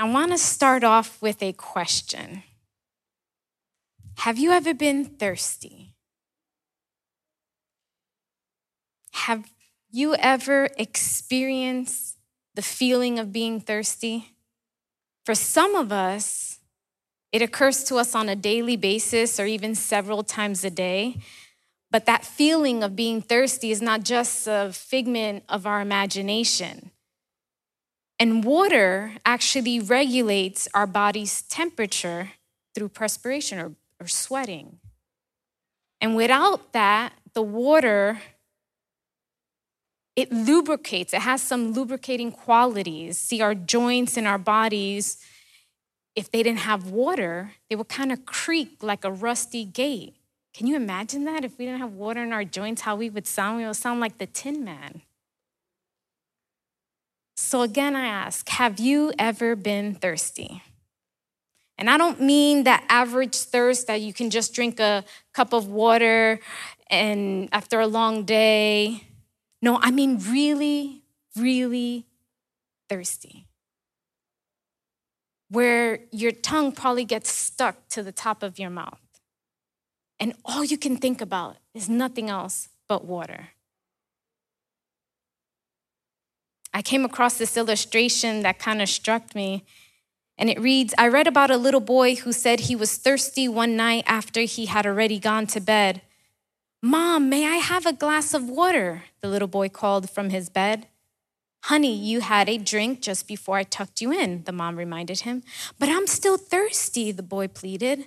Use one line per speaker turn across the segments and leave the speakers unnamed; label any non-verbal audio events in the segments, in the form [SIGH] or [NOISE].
I want to start off with a question Have you ever been thirsty? Have you ever experienced the feeling of being thirsty? For some of us, it occurs to us on a daily basis or even several times a day. But that feeling of being thirsty is not just a figment of our imagination. And water actually regulates our body's temperature through perspiration or, or sweating. And without that, the water it lubricates, it has some lubricating qualities. See, our joints in our bodies, if they didn't have water, they would kind of creak like a rusty gate. Can you imagine that? If we didn't have water in our joints, how we would sound? We would sound like the Tin Man. So again, I ask Have you ever been thirsty? And I don't mean that average thirst that you can just drink a cup of water and after a long day. No, I mean really, really thirsty. Where your tongue probably gets stuck to the top of your mouth. And all you can think about is nothing else but water. I came across this illustration that kind of struck me. And it reads I read about a little boy who said he was thirsty one night after he had already gone to bed. Mom, may I have a glass of water? The little boy called from his bed. Honey, you had a drink just before I tucked you in, the mom reminded him. But I'm still thirsty, the boy pleaded.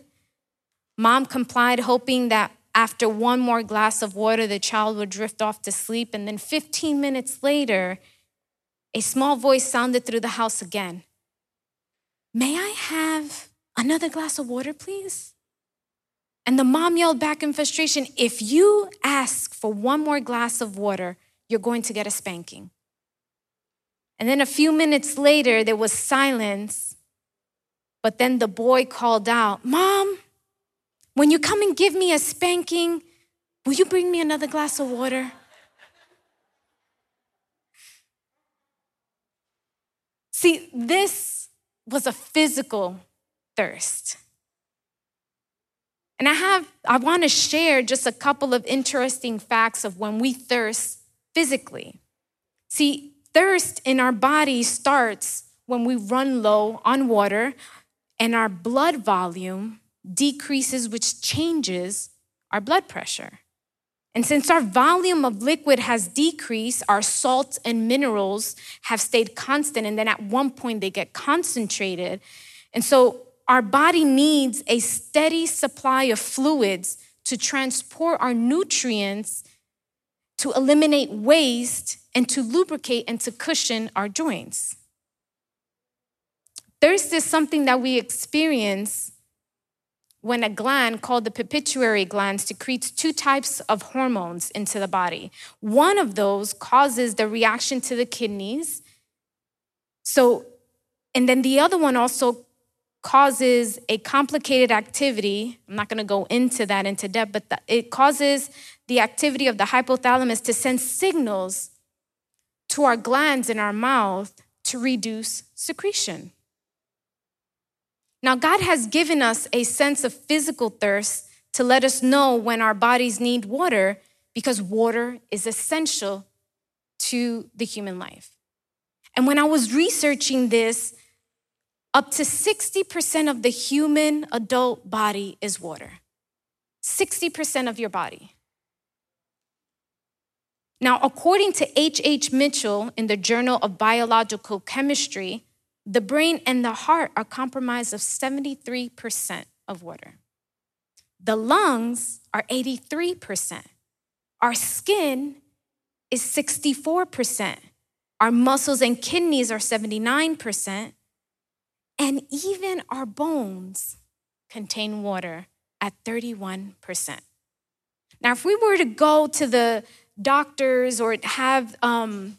Mom complied, hoping that after one more glass of water, the child would drift off to sleep. And then 15 minutes later, a small voice sounded through the house again. May I have another glass of water, please? And the mom yelled back in frustration If you ask for one more glass of water, you're going to get a spanking. And then a few minutes later, there was silence. But then the boy called out, Mom, when you come and give me a spanking, will you bring me another glass of water? See, this was a physical thirst. And I have, I want to share just a couple of interesting facts of when we thirst physically. See, thirst in our body starts when we run low on water and our blood volume decreases, which changes our blood pressure. And since our volume of liquid has decreased, our salts and minerals have stayed constant. And then at one point, they get concentrated. And so our body needs a steady supply of fluids to transport our nutrients, to eliminate waste, and to lubricate and to cushion our joints. Thirst is something that we experience when a gland called the pituitary gland secretes two types of hormones into the body. One of those causes the reaction to the kidneys. So, and then the other one also causes a complicated activity. I'm not going to go into that into depth, but it causes the activity of the hypothalamus to send signals to our glands in our mouth to reduce secretion. Now, God has given us a sense of physical thirst to let us know when our bodies need water because water is essential to the human life. And when I was researching this, up to 60% of the human adult body is water. 60% of your body. Now, according to H.H. H. Mitchell in the Journal of Biological Chemistry, the brain and the heart are comprised of 73% of water. The lungs are 83%. Our skin is 64%. Our muscles and kidneys are 79%. And even our bones contain water at 31%. Now, if we were to go to the doctors or have um,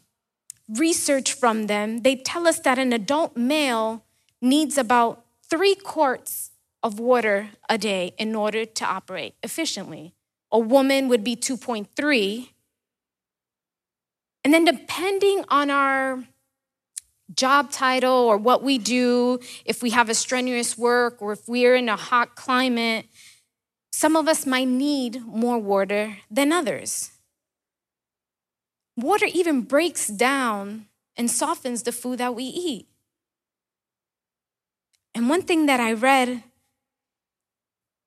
research from them, they tell us that an adult male needs about three quarts of water a day in order to operate efficiently. A woman would be 2.3. And then, depending on our job title or what we do, if we have a strenuous work or if we're in a hot climate, some of us might need more water than others. Water even breaks down and softens the food that we eat. And one thing that I read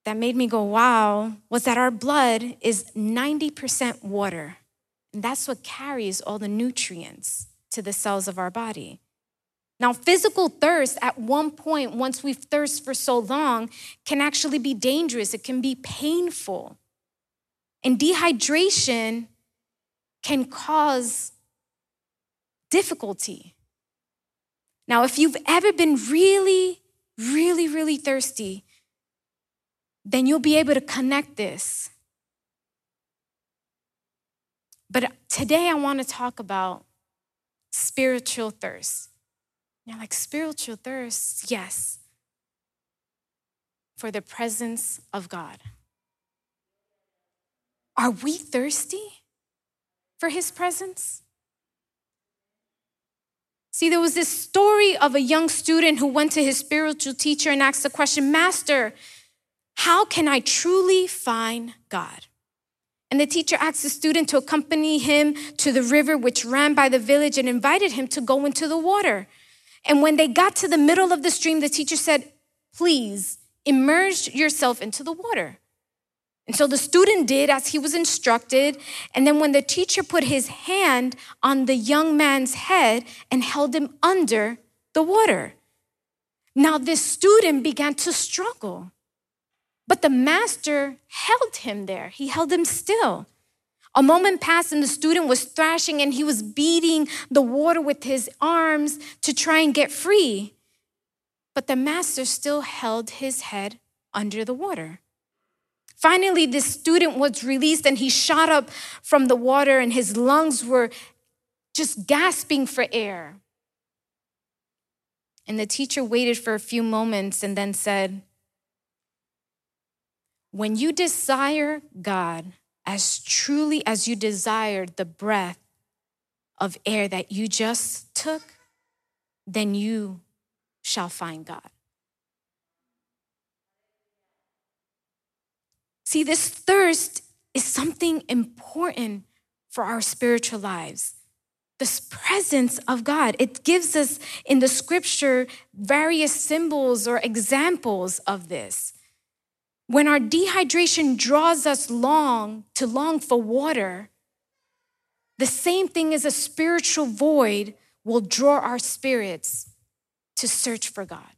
that made me go, wow, was that our blood is 90% water. And that's what carries all the nutrients to the cells of our body. Now, physical thirst at one point, once we've thirst for so long, can actually be dangerous. It can be painful. And dehydration can cause difficulty. Now, if you've ever been really, really, really thirsty, then you'll be able to connect this. But today I want to talk about spiritual thirst. You're like, spiritual thirst? Yes. For the presence of God. Are we thirsty for his presence? See, there was this story of a young student who went to his spiritual teacher and asked the question Master, how can I truly find God? And the teacher asked the student to accompany him to the river which ran by the village and invited him to go into the water. And when they got to the middle of the stream, the teacher said, Please immerse yourself into the water. And so the student did as he was instructed. And then when the teacher put his hand on the young man's head and held him under the water, now this student began to struggle. But the master held him there, he held him still. A moment passed and the student was thrashing and he was beating the water with his arms to try and get free. But the master still held his head under the water. Finally, this student was released and he shot up from the water and his lungs were just gasping for air. And the teacher waited for a few moments and then said, When you desire God, as truly as you desired the breath of air that you just took, then you shall find God. See, this thirst is something important for our spiritual lives. This presence of God. It gives us in the scripture various symbols or examples of this. When our dehydration draws us long to long for water, the same thing as a spiritual void will draw our spirits to search for God.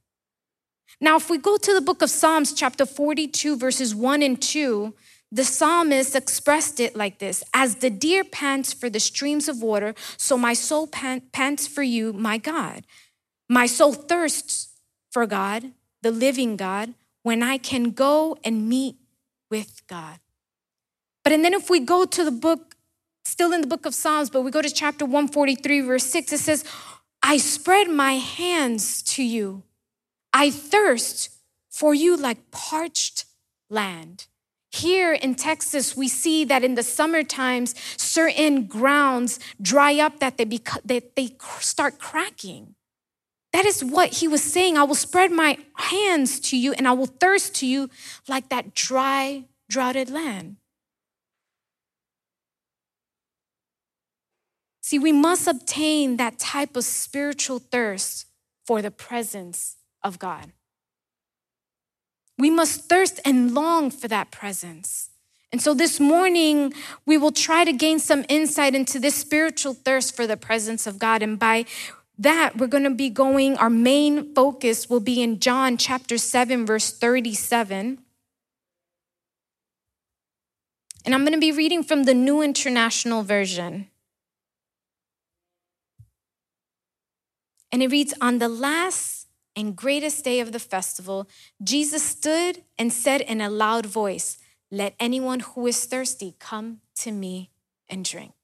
Now, if we go to the book of Psalms, chapter 42, verses 1 and 2, the psalmist expressed it like this As the deer pants for the streams of water, so my soul pants for you, my God. My soul thirsts for God, the living God when I can go and meet with God. But and then if we go to the book, still in the book of Psalms, but we go to chapter 143, verse 6, it says, I spread my hands to you. I thirst for you like parched land. Here in Texas, we see that in the summer times, certain grounds dry up that they, beca- that they start cracking. That is what he was saying. I will spread my hands to you and I will thirst to you like that dry, droughted land. See, we must obtain that type of spiritual thirst for the presence of God. We must thirst and long for that presence. And so this morning, we will try to gain some insight into this spiritual thirst for the presence of God. And by that, we're going to be going, our main focus will be in John chapter 7, verse 37. And I'm going to be reading from the New International Version. And it reads On the last and greatest day of the festival, Jesus stood and said in a loud voice, Let anyone who is thirsty come to me and drink.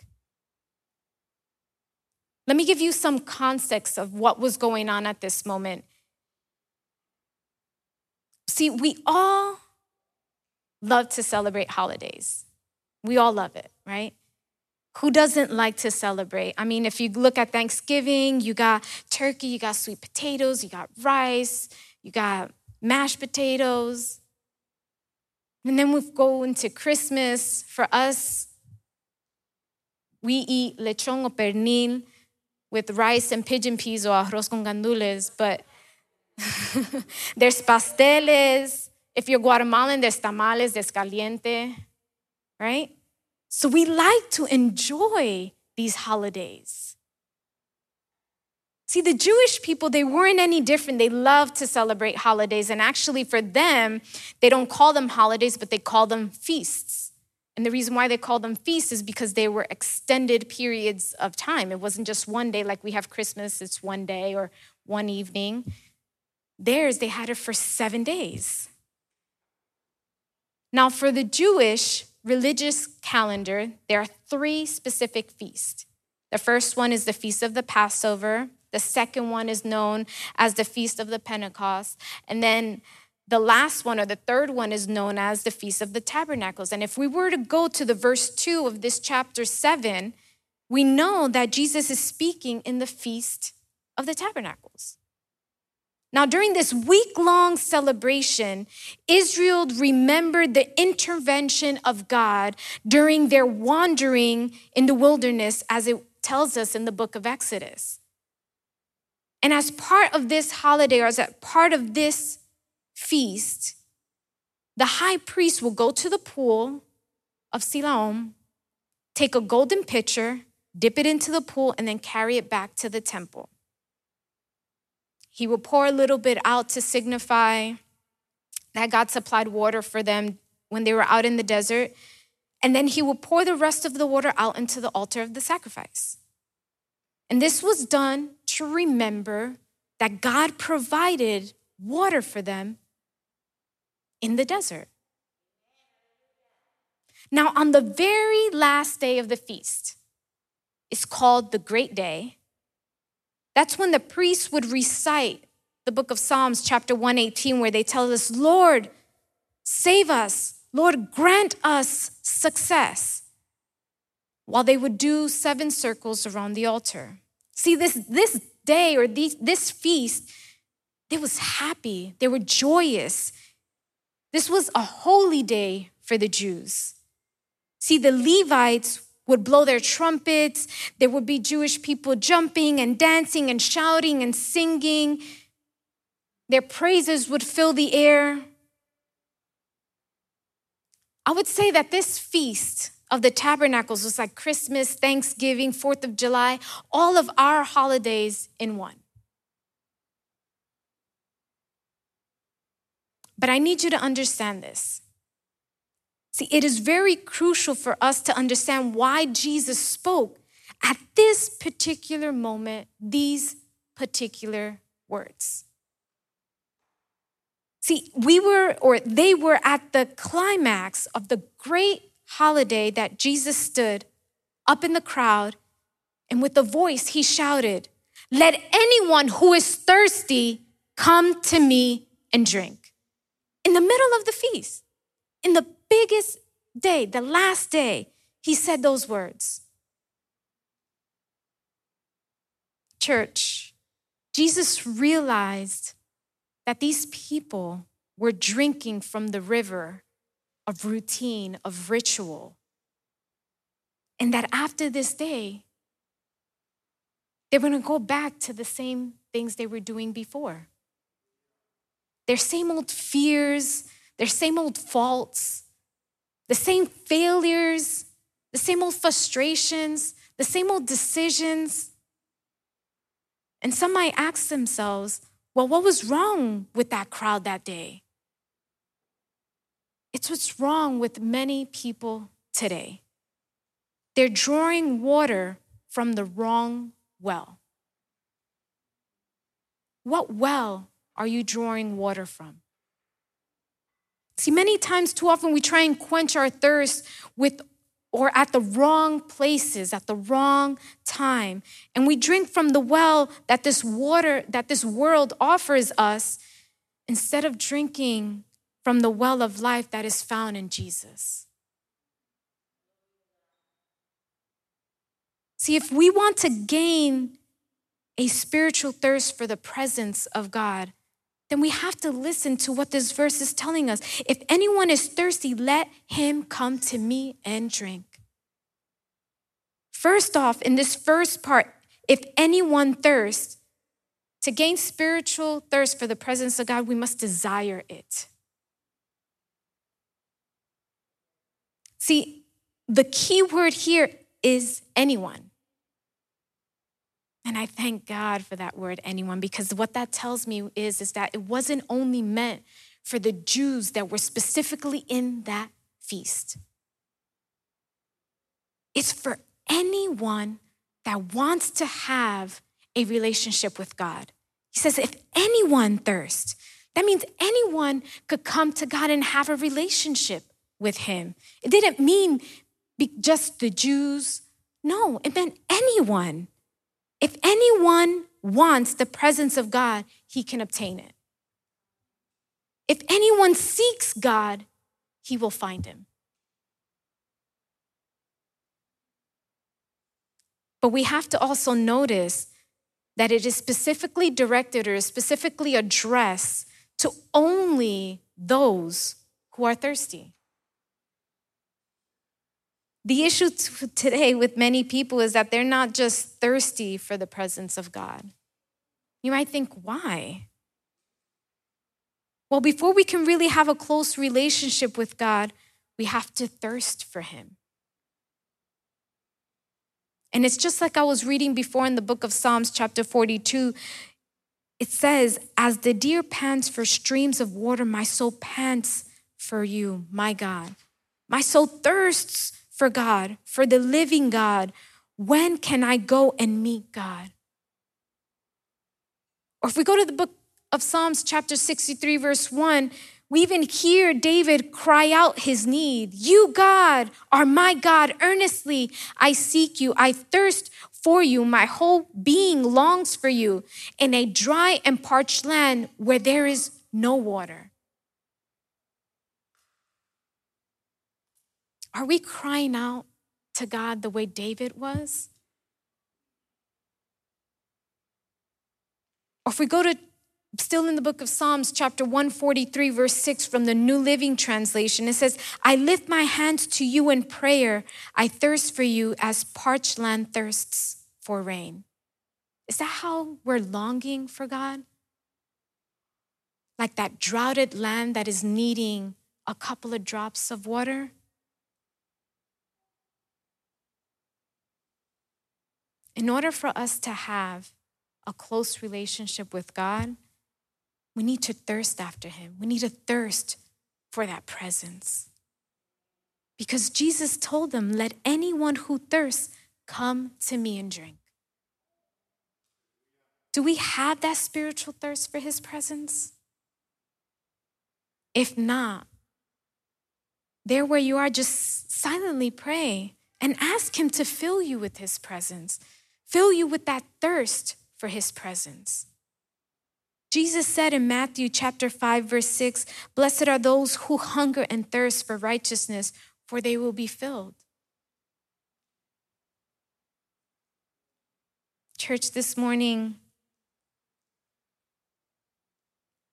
Let me give you some context of what was going on at this moment. See, we all love to celebrate holidays. We all love it, right? Who doesn't like to celebrate? I mean, if you look at Thanksgiving, you got turkey, you got sweet potatoes, you got rice, you got mashed potatoes. And then we go into Christmas. For us, we eat lechon o pernil with rice and pigeon peas or arroz con gandules, but [LAUGHS] there's pasteles. If you're Guatemalan, there's tamales, there's caliente, right? So we like to enjoy these holidays. See, the Jewish people, they weren't any different. They loved to celebrate holidays. And actually, for them, they don't call them holidays, but they call them feasts. And the reason why they call them feasts is because they were extended periods of time. It wasn't just one day, like we have Christmas, it's one day or one evening. Theirs, they had it for seven days. Now, for the Jewish religious calendar, there are three specific feasts. The first one is the Feast of the Passover. The second one is known as the Feast of the Pentecost. And then the last one, or the third one, is known as the Feast of the Tabernacles. And if we were to go to the verse 2 of this chapter 7, we know that Jesus is speaking in the Feast of the Tabernacles. Now, during this week long celebration, Israel remembered the intervention of God during their wandering in the wilderness, as it tells us in the book of Exodus. And as part of this holiday, or as a part of this feast, the high priest will go to the pool of Siloam, take a golden pitcher, dip it into the pool, and then carry it back to the temple. He will pour a little bit out to signify that God supplied water for them when they were out in the desert. And then he will pour the rest of the water out into the altar of the sacrifice. And this was done to remember that God provided water for them in the desert. Now, on the very last day of the feast, it's called the Great Day. That's when the priests would recite the book of Psalms, chapter 118, where they tell us, Lord, save us. Lord, grant us success. While they would do seven circles around the altar. See, this, this day or these, this feast, they was happy. They were joyous. This was a holy day for the Jews. See, the Levites would blow their trumpets. There would be Jewish people jumping and dancing and shouting and singing. Their praises would fill the air. I would say that this feast of the tabernacles was like Christmas, Thanksgiving, 4th of July, all of our holidays in one. But I need you to understand this. See, it is very crucial for us to understand why Jesus spoke at this particular moment these particular words. See, we were, or they were at the climax of the great holiday that Jesus stood up in the crowd, and with a voice he shouted, Let anyone who is thirsty come to me and drink. In the middle of the feast, in the biggest day, the last day, he said those words. Church, Jesus realized that these people were drinking from the river of routine, of ritual. And that after this day, they were going to go back to the same things they were doing before. Their same old fears, their same old faults, the same failures, the same old frustrations, the same old decisions. And some might ask themselves, well, what was wrong with that crowd that day? It's what's wrong with many people today. They're drawing water from the wrong well. What well are you drawing water from? See, many times, too often, we try and quench our thirst with or at the wrong places at the wrong time. And we drink from the well that this water, that this world offers us, instead of drinking from the well of life that is found in Jesus. See, if we want to gain a spiritual thirst for the presence of God, then we have to listen to what this verse is telling us. If anyone is thirsty, let him come to me and drink. First off, in this first part, if anyone thirsts, to gain spiritual thirst for the presence of God, we must desire it. See, the key word here is anyone. And I thank God for that word, anyone, because what that tells me is, is that it wasn't only meant for the Jews that were specifically in that feast. It's for anyone that wants to have a relationship with God. He says, if anyone thirsts, that means anyone could come to God and have a relationship with Him. It didn't mean just the Jews. No, it meant anyone. If anyone wants the presence of God, he can obtain it. If anyone seeks God, he will find him. But we have to also notice that it is specifically directed or specifically addressed to only those who are thirsty. The issue today with many people is that they're not just thirsty for the presence of God. You might think, why? Well, before we can really have a close relationship with God, we have to thirst for Him. And it's just like I was reading before in the book of Psalms, chapter 42. It says, As the deer pants for streams of water, my soul pants for you, my God. My soul thirsts for God, for the living God. When can I go and meet God? Or if we go to the book of Psalms, chapter 63, verse 1, we even hear David cry out his need You, God, are my God. Earnestly I seek you. I thirst for you. My whole being longs for you in a dry and parched land where there is no water. Are we crying out to God the way David was? Or if we go to still in the book of Psalms, chapter 143, verse 6 from the New Living Translation, it says, I lift my hands to you in prayer. I thirst for you as parched land thirsts for rain. Is that how we're longing for God? Like that droughted land that is needing a couple of drops of water? In order for us to have a close relationship with God, we need to thirst after Him. We need to thirst for that presence. Because Jesus told them, Let anyone who thirsts come to me and drink. Do we have that spiritual thirst for His presence? If not, there where you are, just silently pray and ask Him to fill you with His presence fill you with that thirst for his presence. Jesus said in Matthew chapter 5 verse 6, "Blessed are those who hunger and thirst for righteousness, for they will be filled." Church this morning,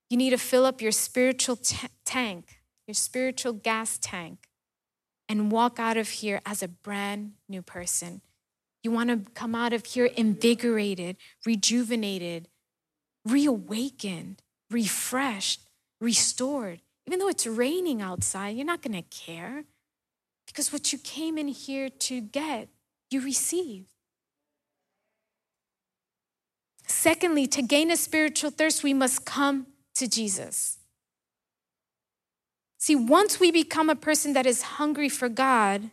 you need to fill up your spiritual t- tank, your spiritual gas tank, and walk out of here as a brand new person. You want to come out of here invigorated, rejuvenated, reawakened, refreshed, restored. Even though it's raining outside, you're not going to care because what you came in here to get, you receive. Secondly, to gain a spiritual thirst, we must come to Jesus. See, once we become a person that is hungry for God,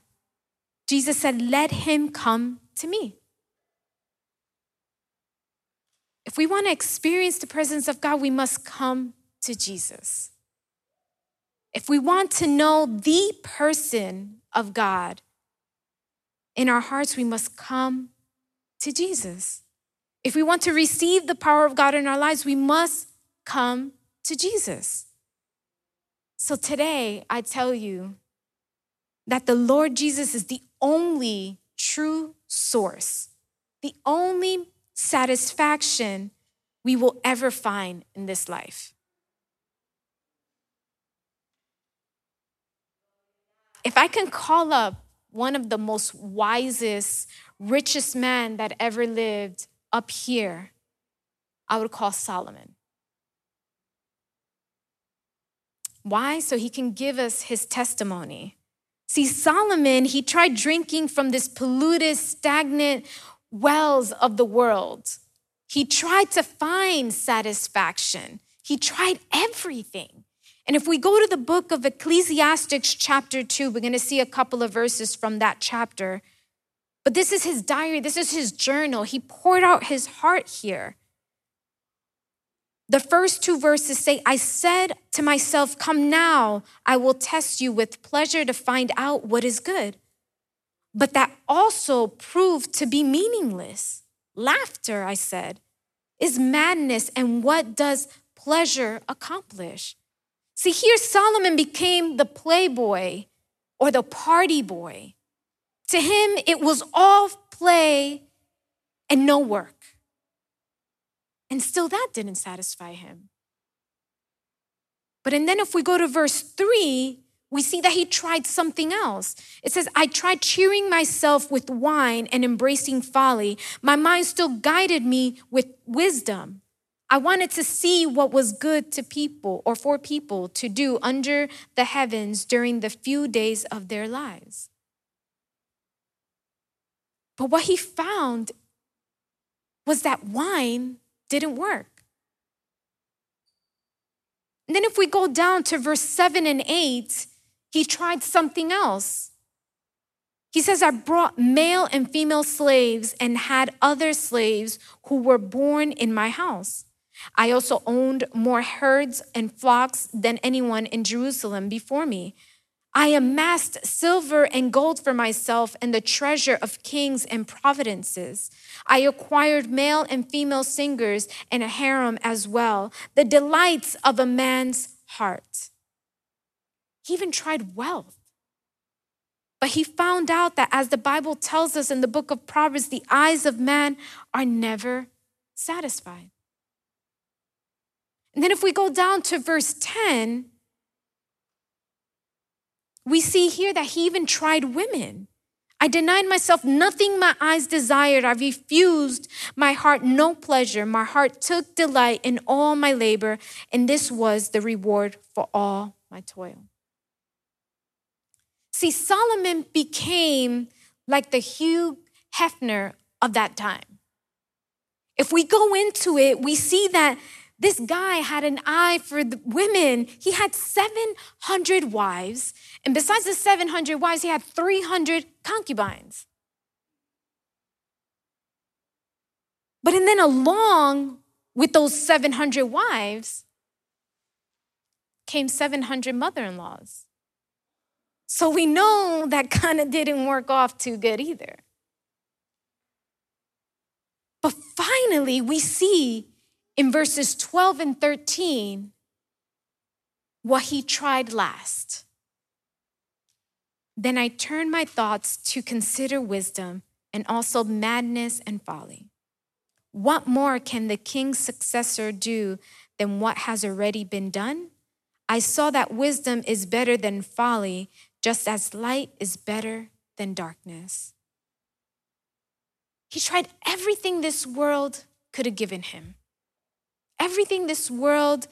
Jesus said, Let him come to me. If we want to experience the presence of God, we must come to Jesus. If we want to know the person of God in our hearts, we must come to Jesus. If we want to receive the power of God in our lives, we must come to Jesus. So today, I tell you that the Lord Jesus is the only true source, the only satisfaction we will ever find in this life. If I can call up one of the most wisest, richest man that ever lived up here, I would call Solomon. Why? So he can give us his testimony. See, Solomon, he tried drinking from this polluted, stagnant wells of the world. He tried to find satisfaction. He tried everything. And if we go to the book of Ecclesiastics, chapter 2, we're going to see a couple of verses from that chapter. But this is his diary, this is his journal. He poured out his heart here. The first two verses say, I said to myself, Come now, I will test you with pleasure to find out what is good. But that also proved to be meaningless. Laughter, I said, is madness, and what does pleasure accomplish? See, here Solomon became the playboy or the party boy. To him, it was all play and no work. And still, that didn't satisfy him. But and then if we go to verse three, we see that he tried something else. It says, I tried cheering myself with wine and embracing folly. My mind still guided me with wisdom. I wanted to see what was good to people or for people to do under the heavens during the few days of their lives. But what he found was that wine didn't work. And then, if we go down to verse 7 and 8, he tried something else. He says, I brought male and female slaves and had other slaves who were born in my house. I also owned more herds and flocks than anyone in Jerusalem before me. I amassed silver and gold for myself and the treasure of kings and providences. I acquired male and female singers and a harem as well, the delights of a man's heart. He even tried wealth. But he found out that, as the Bible tells us in the book of Proverbs, the eyes of man are never satisfied. And then, if we go down to verse 10, we see here that he even tried women. I denied myself nothing my eyes desired. I refused my heart no pleasure. My heart took delight in all my labor, and this was the reward for all my toil. See, Solomon became like the Hugh Hefner of that time. If we go into it, we see that this guy had an eye for the women. He had 700 wives, and besides the 700 wives, he had 300 concubines. But and then along with those 700 wives came 700 mother-in-laws. So we know that kind of didn't work off too good either. But finally, we see in verses 12 and 13 what he tried last. Then I turned my thoughts to consider wisdom and also madness and folly. What more can the king's successor do than what has already been done? I saw that wisdom is better than folly, just as light is better than darkness. He tried everything this world could have given him everything this world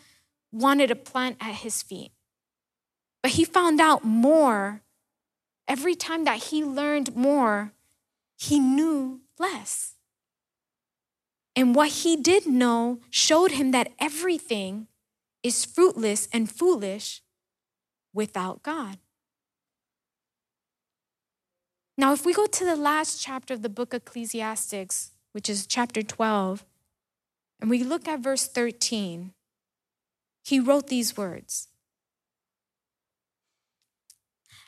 wanted to plant at his feet. But he found out more. Every time that he learned more, he knew less. And what he did know showed him that everything is fruitless and foolish without God. Now, if we go to the last chapter of the book Ecclesiastics, which is chapter 12, and we look at verse 13, he wrote these words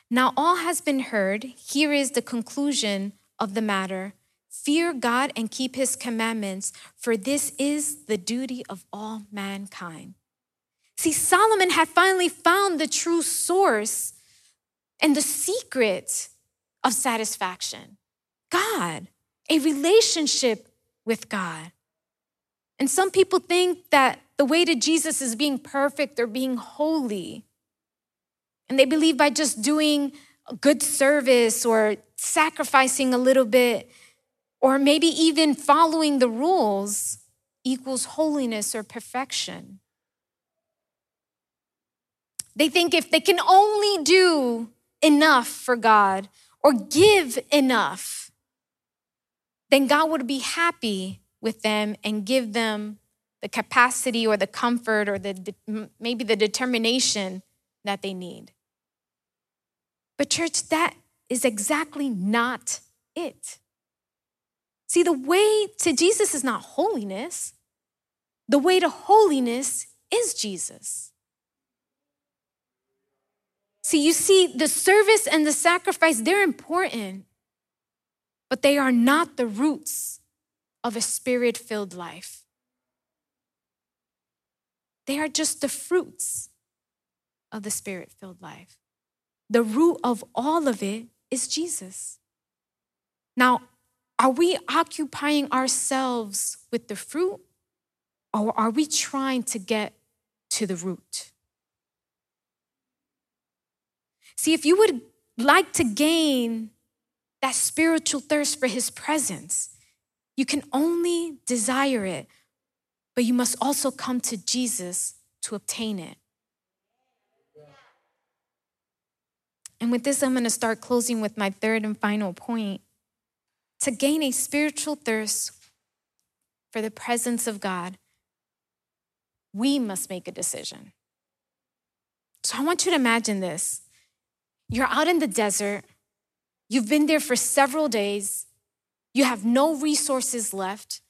Now all has been heard. Here is the conclusion of the matter. Fear God and keep his commandments, for this is the duty of all mankind. See, Solomon had finally found the true source and the secret of satisfaction God. a relationship with God. And some people think that the way to Jesus is being perfect or being holy. And they believe by just doing good service or sacrificing a little bit, or maybe even following the rules equals holiness or perfection. They think if they can only do enough for God or give enough, then God would be happy with them and give them the capacity or the comfort or the maybe the determination that they need. But church, that is exactly not it. See, the way to Jesus is not holiness. The way to holiness is Jesus. See, you see, the service and the sacrifice, they're important, but they are not the roots of a spirit filled life. They are just the fruits of the spirit filled life. The root of all of it is Jesus. Now, are we occupying ourselves with the fruit or are we trying to get to the root? See, if you would like to gain that spiritual thirst for his presence, you can only desire it, but you must also come to Jesus to obtain it. And with this, I'm going to start closing with my third and final point to gain a spiritual thirst for the presence of God, we must make a decision. So I want you to imagine this. You're out in the desert, you've been there for several days, you have no resources left.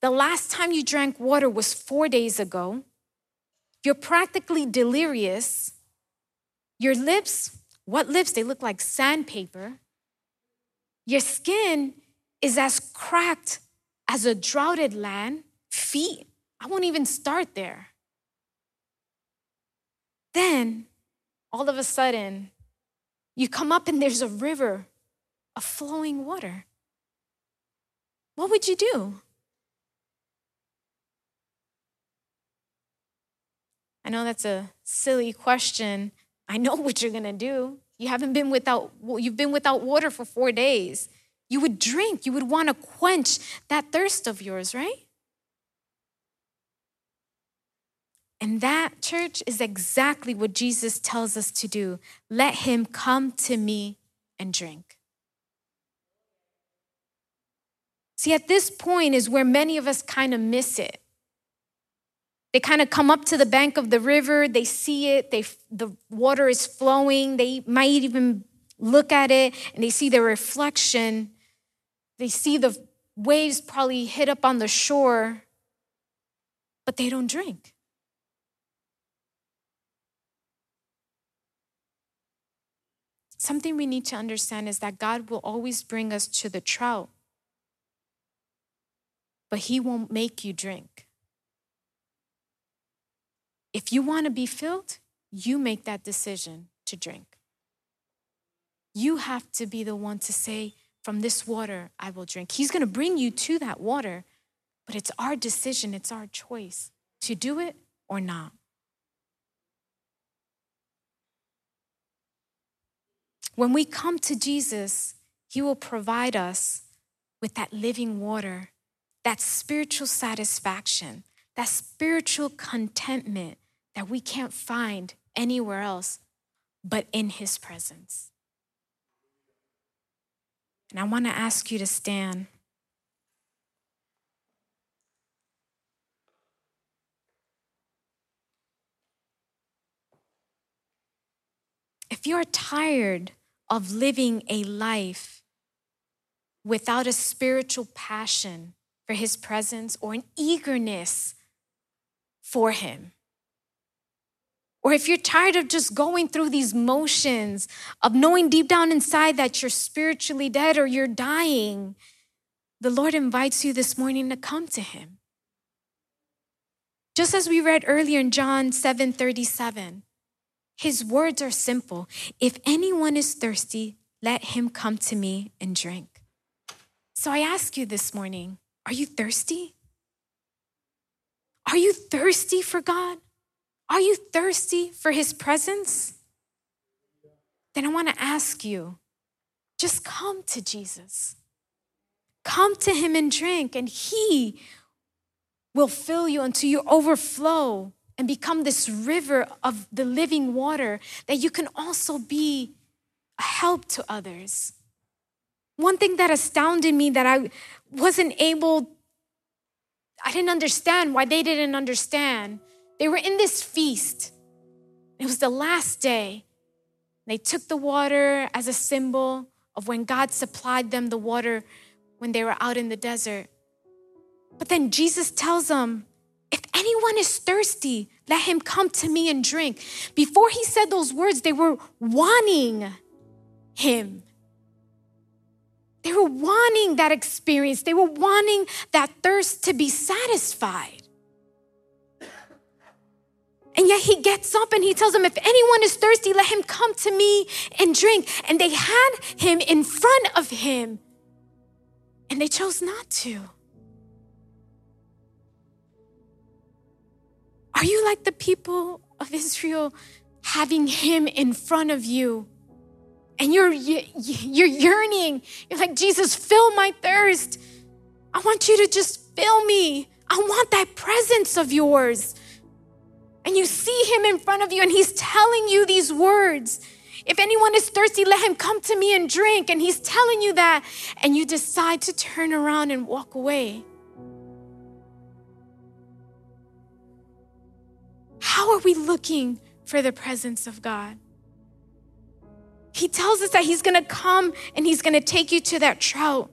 The last time you drank water was four days ago. You're practically delirious. Your lips, what lips? They look like sandpaper. Your skin is as cracked as a droughted land, feet. I won't even start there. Then, all of a sudden, you come up and there's a river of flowing water. What would you do? I know that's a silly question. I know [LAUGHS] what you're going to do. You haven't been without you've been without water for 4 days. You would drink, you would want to quench that thirst of yours, right? And that, church, is exactly what Jesus tells us to do. Let him come to me and drink. See, at this point is where many of us kind of miss it. They kind of come up to the bank of the river, they see it, they, the water is flowing, they might even look at it and they see the reflection, they see the waves probably hit up on the shore, but they don't drink. Something we need to understand is that God will always bring us to the trout, but He won't make you drink. If you want to be filled, you make that decision to drink. You have to be the one to say, from this water I will drink. He's going to bring you to that water, but it's our decision, it's our choice to do it or not. When we come to Jesus, He will provide us with that living water, that spiritual satisfaction, that spiritual contentment that we can't find anywhere else but in His presence. And I want to ask you to stand. If you're tired of living a life without a spiritual passion for His presence or an eagerness for Him, or if you're tired of just going through these motions of knowing deep down inside that you're spiritually dead or you're dying, the Lord invites you this morning to come to Him. Just as we read earlier in John 7 37, His words are simple If anyone is thirsty, let him come to me and drink. So I ask you this morning are you thirsty? Are you thirsty for God? Are you thirsty for His presence? Then I want to ask you just come to Jesus. Come to Him and drink, and He will fill you until you overflow and become this river of the living water that you can also be a help to others. One thing that astounded me that I wasn't able, I didn't understand why they didn't understand. They were in this feast. It was the last day. They took the water as a symbol of when God supplied them the water when they were out in the desert. But then Jesus tells them, if anyone is thirsty, let him come to me and drink. Before he said those words, they were wanting him. They were wanting that experience, they were wanting that thirst to be satisfied. And yet he gets up and he tells them, If anyone is thirsty, let him come to me and drink. And they had him in front of him, and they chose not to. Are you like the people of Israel having him in front of you? And you're, you're yearning. You're like, Jesus, fill my thirst. I want you to just fill me. I want that presence of yours. And you see him in front of you, and he's telling you these words. If anyone is thirsty, let him come to me and drink. And he's telling you that, and you decide to turn around and walk away. How are we looking for the presence of God? He tells us that He's gonna come and He's gonna take you to that trout,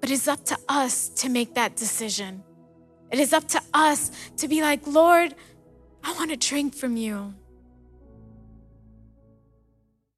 but it's up to us to make that decision. It is up to us to be like, Lord, I wanna drink from you.